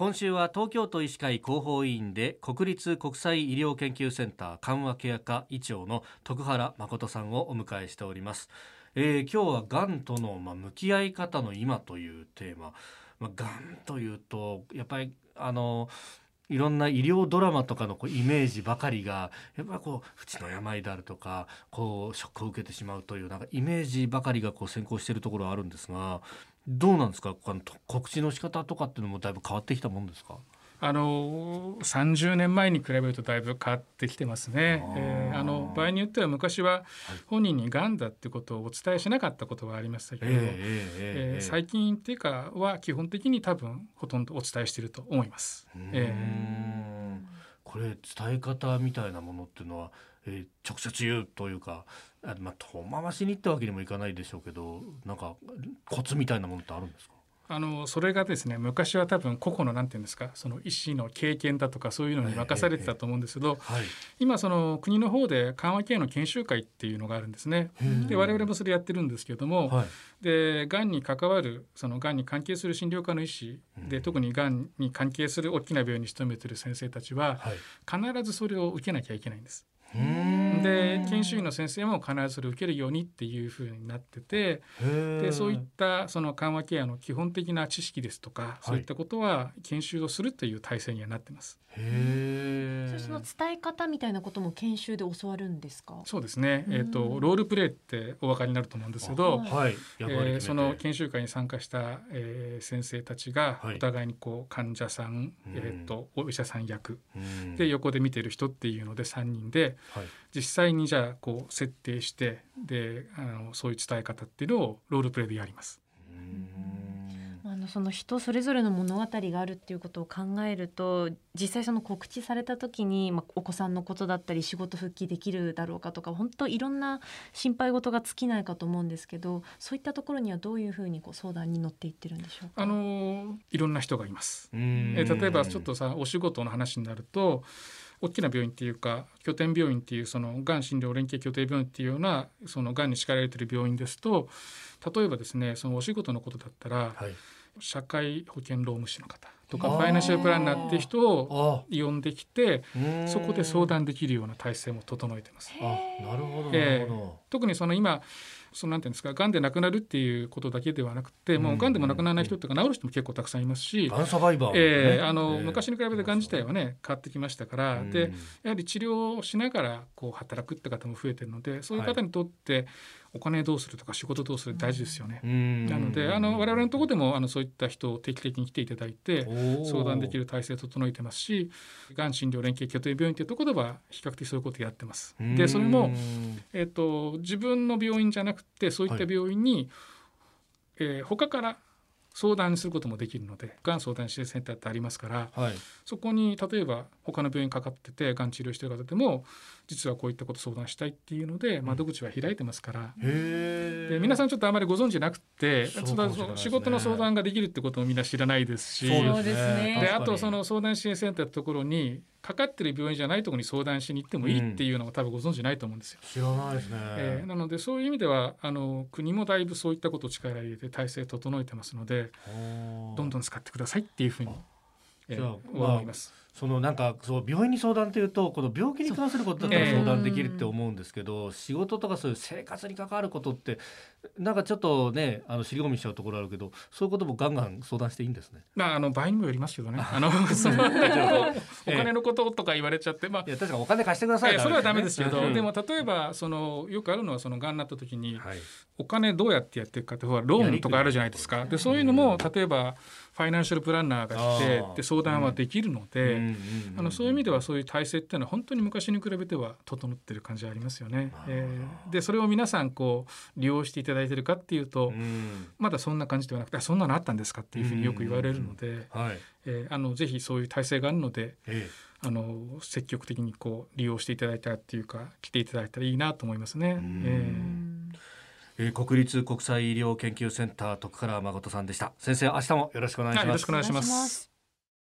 今週は東京都医師会広報委員で国立国際医療研究センター緩和ケア科医長の徳原誠さんをお迎えしております、えー、今日はがんとのまあ向き合い方の今というテーマ。まあ、がんというとやっぱりあのいろんな医療ドラマとかのこうイメージばかりがやっぱこう不治の病であるとかこうショックを受けてしまうというなんかイメージばかりがこう先行しているところはあるんですがどうなんですか？あの告知の仕方とかっていうのもだいぶ変わってきたもんですか？あの30年前に比べるとだいぶ変わってきてますね。あ,、えー、あの場合によっては昔は本人にがんだってことをお伝えしなかったことはありましたけど、えーえー、最近っていうかは基本的に多分ほとんどお伝えしていると思います。えー、これ伝え方みたいなものっていうのは、えー、直接言うというかあまあ遠回しにってわけにもいかないでしょうけどなんかコツみたいなものってあるんですか？あのそれがですね昔は多分個々のなんていうんですかその医師の経験だとかそういうのに任されてたと思うんですけど、はい、今その国の方で緩和ケアの研修会っていうのがあるんですね。で我々もそれやってるんですけども、はい、でがんに関わるそのがんに関係する診療科の医師で特にがんに関係する大きな病院に勤めてる先生たちは、必ずそれを受けなきゃいけないんです。で研修医の先生も必ずそれを受けるようにっていうふうになっててでそういったその緩和ケアの基本的な知識ですとか、はい、そういったことは研修をするという体制にはなってます。へその伝え方みたいなことも研修で教わるんですか？そうですね、えーと、ロールプレイってお分かりになると思うんですけど、はい。えー、その研修会に参加した、えー、先生たちがお互いにこう患者さん、えーと、お医者さん役で横で見てる人っていうので3人で、はい、実際にじゃあこう設定してであのそういう伝え方っていうのをロールプレイでやります。あのその人それぞれの物語があるっていうことを考えると実際その告知された時に、まあ、お子さんのことだったり仕事復帰できるだろうかとか本当いろんな心配事が尽きないかと思うんですけどそういったところにはどういうふうにこう相談に乗っていってるんでしょうか？あのいろんな人がいます。え例えばちょっとさお仕事の話になると大きな病院っていうか拠点病院っていうそのがん診療連携拠点病院っていうようなそのがんに叱られてる病院ですと例えばですねそのお仕事のことだったら、はい、社会保険労務士の方とかファイナンシャルプランナーっていう人を呼んできてそこで相談できるような体制も整えてます。あなるほど、えー、特にその今そのなんていうんですかがんで亡くなるっていうことだけではなくて、もうがんでも亡くならない人とか治る人も結構たくさんいますし、がんサバイバー、えー、あの、昔に比べてがん自体はね変わってきましたから、でやはり治療をしながらこう働くって方も増えてるのでそういう方にとって、お金どうするとか仕事どうする大事ですよね。なのであの我々のところでもあのそういった人を定期的に来ていただいて相談できる体制を整えてますしがん診療連携拠点病院というところでは比較的そういうことをやってます。でそれも、えーと、自分の病院じゃなくてそういった病院に、はい、えー、他から相談することもできるのでがん相談支援センターってありますから、はい、そこに例えば他の病院かかっててがん治療してる方でも実はこういったこと相談したいっていうので窓口は開いてますから、うん、で皆さんちょっとあまりご存知なくて、ね、仕事の相談ができるってこともみんな知らないですしそうですね。であとその相談支援センターってところにかかってる病院じゃないところに相談しに行ってもいいっていうのも多分ご存知ないと思うんですよ。知らないですね、えー、なのでそういう意味ではあの国もだいぶそういったことを力入れて体制整えてますのでどんどん使ってくださいっていうふうに、えー、思います。そのなんかそう病院に相談というとこの病気に関することだったら相談できるって思うんですけど、仕事とかそういう生活に関わることってなんかちょっとねあの尻込みしちゃうところあるけどそういうこともガンガン相談していいんですね？まああの場合にもよりますけどね。あ。の お金のこととか言われちゃって、まあ。いや確かお金貸してください、ね、それはダメですけど、でも例えばそのよくあるのはそのがんになった時に、お金どうやってやっていくかってほらローンとかあるじゃないですか。でそういうのも例えばファイナンシャルプランナーが来てで相談はできるので、あのそういう意味ではそういう体制っていうのは本当に昔に比べては整ってる感じありますよね。えー、でそれを皆さんこう利用していただいてるかっていうと、まだそんな感じではなくてそんなのあったんですかっていうふうによく言われるので、はいえー、あのぜひそういう体制があるので。えーあの積極的にこう利用していただいたっていうか来ていただいたらいいなと思いますね。えー、えー、国立国際医療研究センター徳原誠さんでした。先生明日もよろしくお願いします。よろしくお願いします。